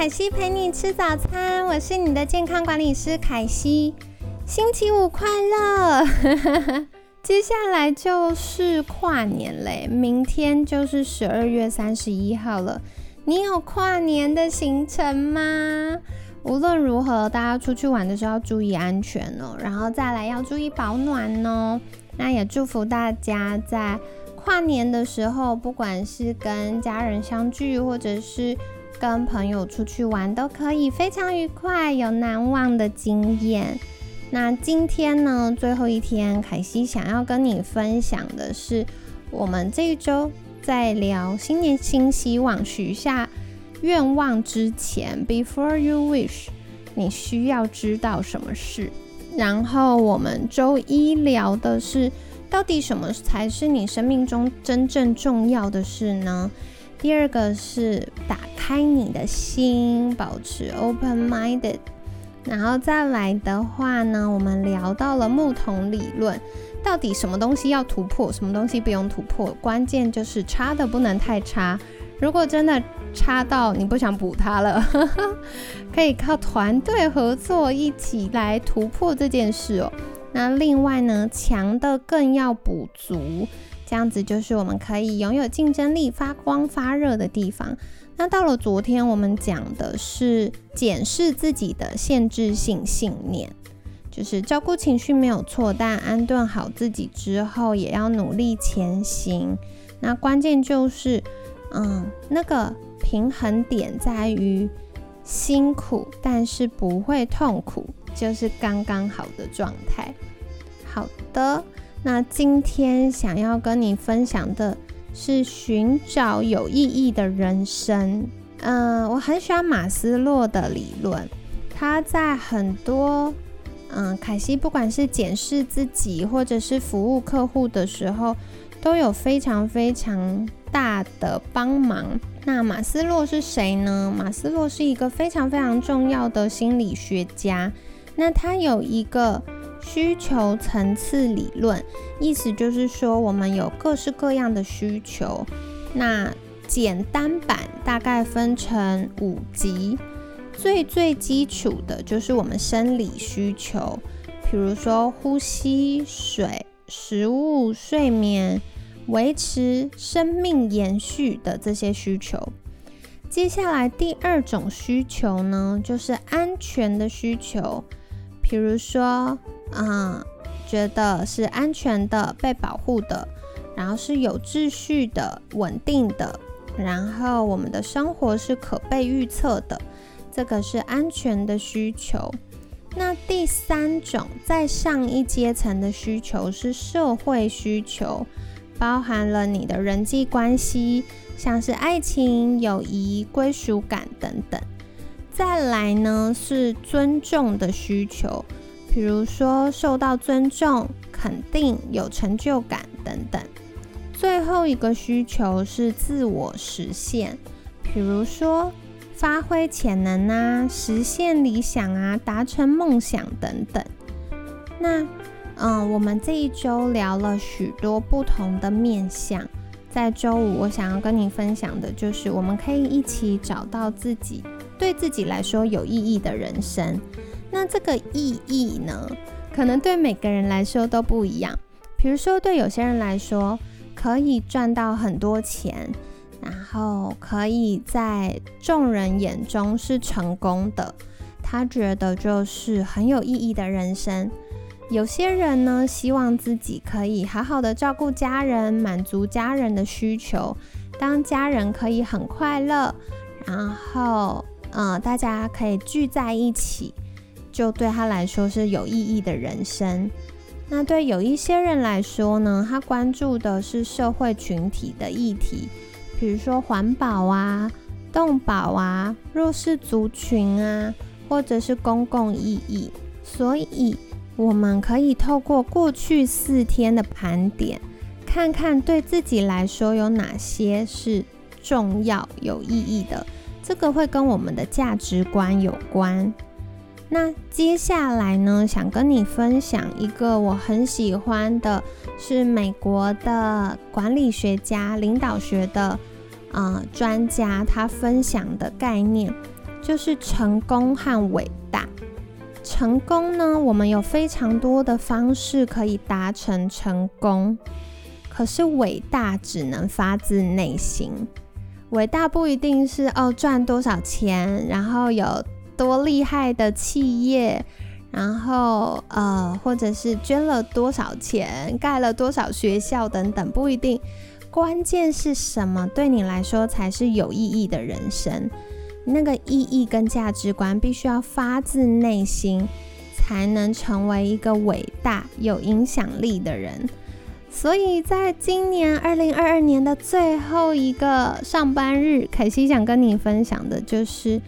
凯西陪你吃早餐，我是你的健康管理师凯西。星期五快乐！接下来就是跨年嘞，明天就是十二月三十一号了。你有跨年的行程吗？无论如何，大家出去玩的时候要注意安全哦，然后再来要注意保暖哦。那也祝福大家在跨年的时候，不管是跟家人相聚，或者是跟朋友出去玩，都可以非常愉快，有难忘的经验。那今天呢，最后一天，凯西想要跟你分享的是，我们这一周在聊新年新希望，许下。愿望之前，before you wish，你需要知道什么事。然后我们周一聊的是，到底什么才是你生命中真正重要的事呢？第二个是打开你的心，保持 open minded。然后再来的话呢，我们聊到了木桶理论，到底什么东西要突破，什么东西不用突破？关键就是差的不能太差。如果真的差到你不想补它了，可以靠团队合作一起来突破这件事哦。那另外呢，强的更要补足，这样子就是我们可以拥有竞争力、发光发热的地方。那到了昨天，我们讲的是检视自己的限制性信念，就是照顾情绪没有错，但安顿好自己之后，也要努力前行。那关键就是。嗯，那个平衡点在于辛苦，但是不会痛苦，就是刚刚好的状态。好的，那今天想要跟你分享的是寻找有意义的人生。嗯，我很喜欢马斯洛的理论，他在很多嗯，凯西不管是检视自己或者是服务客户的时候，都有非常非常。大的帮忙。那马斯洛是谁呢？马斯洛是一个非常非常重要的心理学家。那他有一个需求层次理论，意思就是说，我们有各式各样的需求。那简单版大概分成五级，最最基础的就是我们生理需求，比如说呼吸、水、食物、睡眠。维持生命延续的这些需求。接下来第二种需求呢，就是安全的需求。比如说，啊，觉得是安全的、被保护的，然后是有秩序的、稳定的，然后我们的生活是可被预测的，这个是安全的需求。那第三种，再上一阶层的需求是社会需求。包含了你的人际关系，像是爱情、友谊、归属感等等。再来呢是尊重的需求，比如说受到尊重、肯定、有成就感等等。最后一个需求是自我实现，比如说发挥潜能啊、实现理想啊、达成梦想等等。那嗯，我们这一周聊了许多不同的面向。在周五，我想要跟你分享的就是，我们可以一起找到自己对自己来说有意义的人生。那这个意义呢，可能对每个人来说都不一样。比如说，对有些人来说，可以赚到很多钱，然后可以在众人眼中是成功的，他觉得就是很有意义的人生。有些人呢，希望自己可以好好的照顾家人，满足家人的需求。当家人可以很快乐，然后，嗯，大家可以聚在一起，就对他来说是有意义的人生。那对有一些人来说呢，他关注的是社会群体的议题，比如说环保啊、动保啊、弱势族群啊，或者是公共意义。所以，我们可以透过过去四天的盘点，看看对自己来说有哪些是重要、有意义的。这个会跟我们的价值观有关。那接下来呢，想跟你分享一个我很喜欢的，是美国的管理学家、领导学的呃专家，他分享的概念就是成功和伟大。成功呢，我们有非常多的方式可以达成成功，可是伟大只能发自内心。伟大不一定是哦赚多少钱，然后有。多厉害的企业，然后呃，或者是捐了多少钱，盖了多少学校等等，不一定。关键是什么对你来说才是有意义的人生？那个意义跟价值观必须要发自内心，才能成为一个伟大有影响力的人。所以在今年二零二二年的最后一个上班日，凯西想跟你分享的就是。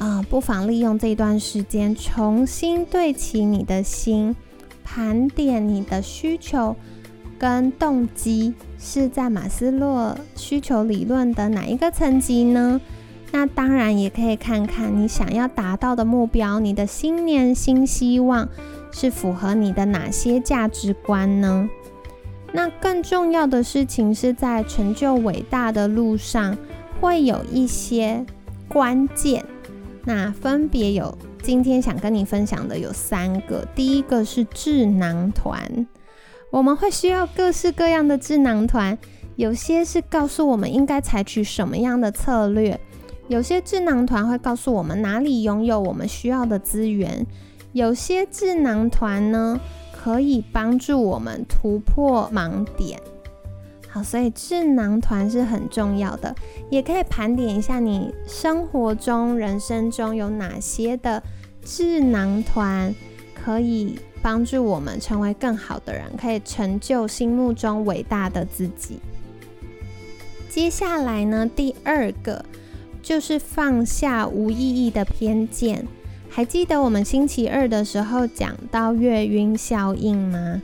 啊，不妨利用这段时间重新对齐你的心，盘点你的需求跟动机是在马斯洛需求理论的哪一个层级呢？那当然也可以看看你想要达到的目标，你的新年新希望是符合你的哪些价值观呢？那更重要的事情是在成就伟大的路上，会有一些关键。那分别有今天想跟你分享的有三个，第一个是智囊团，我们会需要各式各样的智囊团，有些是告诉我们应该采取什么样的策略，有些智囊团会告诉我们哪里拥有我们需要的资源，有些智囊团呢可以帮助我们突破盲点。好，所以智囊团是很重要的，也可以盘点一下你生活中、人生中有哪些的智囊团，可以帮助我们成为更好的人，可以成就心目中伟大的自己。接下来呢，第二个就是放下无意义的偏见。还记得我们星期二的时候讲到月晕效应吗？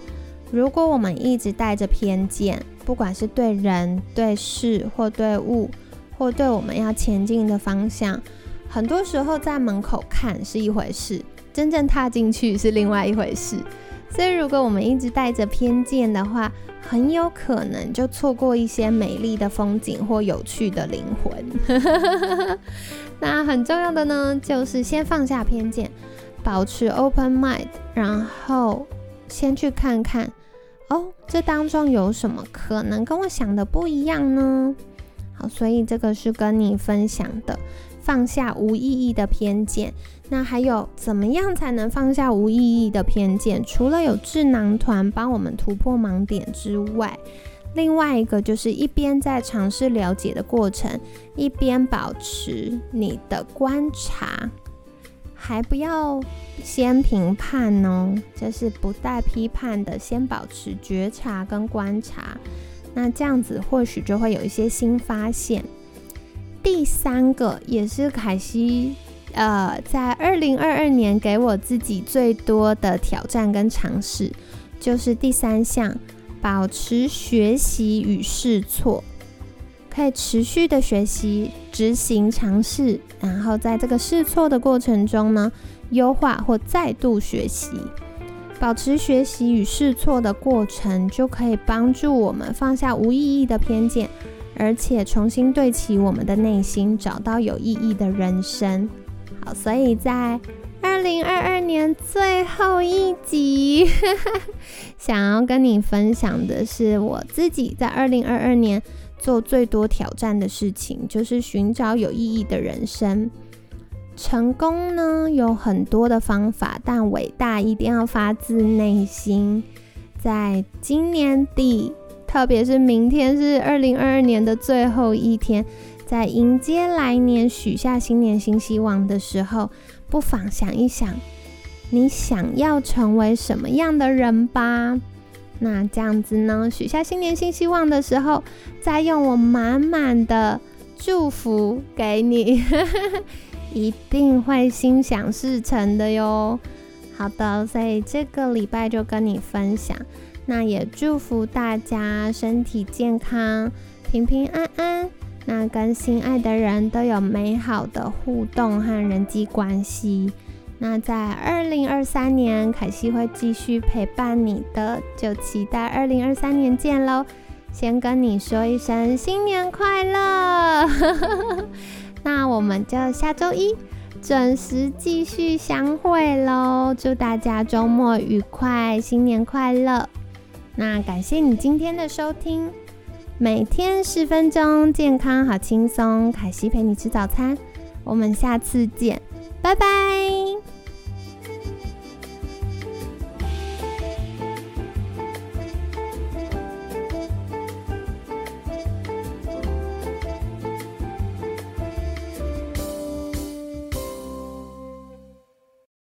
如果我们一直带着偏见，不管是对人、对事，或对物，或对我们要前进的方向，很多时候在门口看是一回事，真正踏进去是另外一回事。所以，如果我们一直带着偏见的话，很有可能就错过一些美丽的风景或有趣的灵魂。那很重要的呢，就是先放下偏见，保持 open mind，然后先去看看。哦，这当中有什么可能跟我想的不一样呢？好，所以这个是跟你分享的，放下无意义的偏见。那还有怎么样才能放下无意义的偏见？除了有智囊团帮我们突破盲点之外，另外一个就是一边在尝试了解的过程，一边保持你的观察。还不要先评判哦，就是不带批判的，先保持觉察跟观察，那这样子或许就会有一些新发现。第三个也是凯西，呃，在二零二二年给我自己最多的挑战跟尝试，就是第三项，保持学习与试错。可以持续的学习、执行、尝试，然后在这个试错的过程中呢，优化或再度学习，保持学习与试错的过程，就可以帮助我们放下无意义的偏见，而且重新对齐我们的内心，找到有意义的人生。好，所以在二零二二年最后一集，想要跟你分享的是我自己在二零二二年。做最多挑战的事情，就是寻找有意义的人生。成功呢有很多的方法，但伟大一定要发自内心。在今年底，特别是明天是二零二二年的最后一天，在迎接来年、许下新年新希望的时候，不妨想一想，你想要成为什么样的人吧。那这样子呢？许下新年新希望的时候，再用我满满的祝福给你，一定会心想事成的哟。好的，所以这个礼拜就跟你分享，那也祝福大家身体健康、平平安安。那跟心爱的人都有美好的互动和人际关系。那在二零二三年，凯西会继续陪伴你的，就期待二零二三年见喽。先跟你说一声新年快乐，那我们就下周一准时继续相会喽。祝大家周末愉快，新年快乐！那感谢你今天的收听。每天十分钟，健康好轻松。凯西陪你吃早餐，我们下次见，拜拜。